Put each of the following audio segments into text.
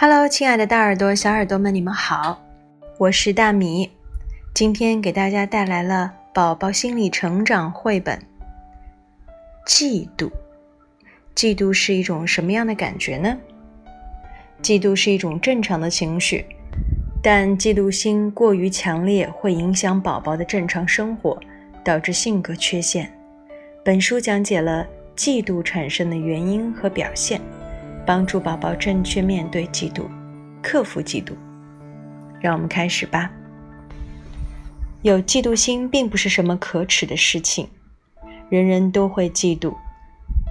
Hello，亲爱的大耳朵、小耳朵们，你们好，我是大米。今天给大家带来了宝宝心理成长绘本。嫉妒，嫉妒是一种什么样的感觉呢？嫉妒是一种正常的情绪，但嫉妒心过于强烈会影响宝宝的正常生活，导致性格缺陷。本书讲解了嫉妒产生的原因和表现。帮助宝宝正确面对嫉妒，克服嫉妒。让我们开始吧。有嫉妒心并不是什么可耻的事情，人人都会嫉妒。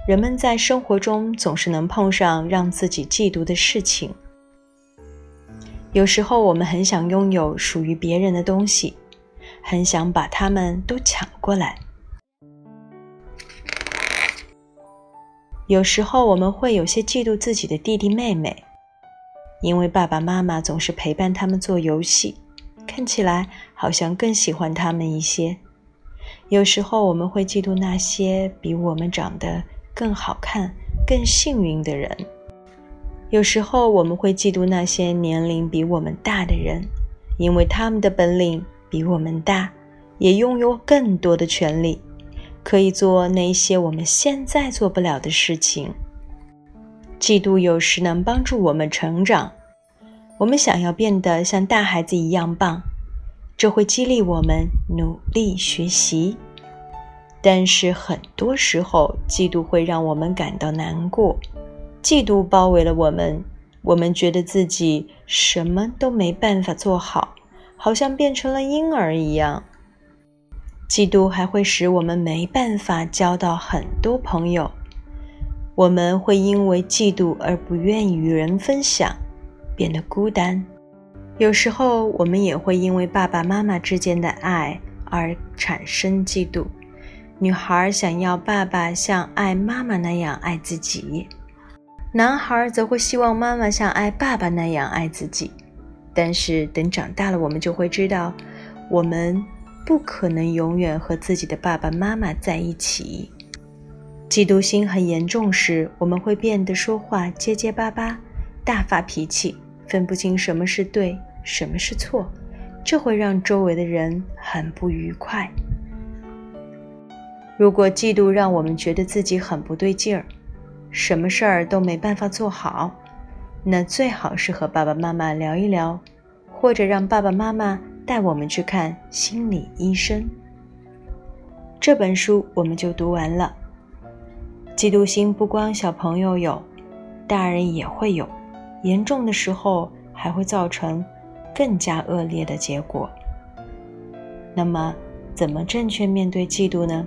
人们在生活中总是能碰上让自己嫉妒的事情。有时候我们很想拥有属于别人的东西，很想把它们都抢过来。有时候我们会有些嫉妒自己的弟弟妹妹，因为爸爸妈妈总是陪伴他们做游戏，看起来好像更喜欢他们一些。有时候我们会嫉妒那些比我们长得更好看、更幸运的人。有时候我们会嫉妒那些年龄比我们大的人，因为他们的本领比我们大，也拥有更多的权利。可以做那些我们现在做不了的事情。嫉妒有时能帮助我们成长。我们想要变得像大孩子一样棒，这会激励我们努力学习。但是很多时候，嫉妒会让我们感到难过。嫉妒包围了我们，我们觉得自己什么都没办法做好，好像变成了婴儿一样。嫉妒还会使我们没办法交到很多朋友，我们会因为嫉妒而不愿与人分享，变得孤单。有时候，我们也会因为爸爸妈妈之间的爱而产生嫉妒。女孩想要爸爸像爱妈妈那样爱自己，男孩则会希望妈妈像爱爸爸那样爱自己。但是等长大了，我们就会知道，我们。不可能永远和自己的爸爸妈妈在一起。嫉妒心很严重时，我们会变得说话结结巴巴，大发脾气，分不清什么是对，什么是错，这会让周围的人很不愉快。如果嫉妒让我们觉得自己很不对劲儿，什么事儿都没办法做好，那最好是和爸爸妈妈聊一聊，或者让爸爸妈妈。带我们去看心理医生。这本书我们就读完了。嫉妒心不光小朋友有，大人也会有，严重的时候还会造成更加恶劣的结果。那么，怎么正确面对嫉妒呢？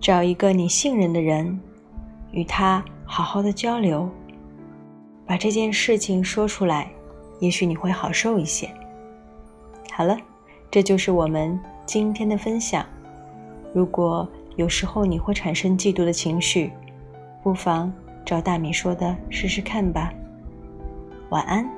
找一个你信任的人，与他好好的交流，把这件事情说出来，也许你会好受一些。好了，这就是我们今天的分享。如果有时候你会产生嫉妒的情绪，不妨照大米说的试试看吧。晚安。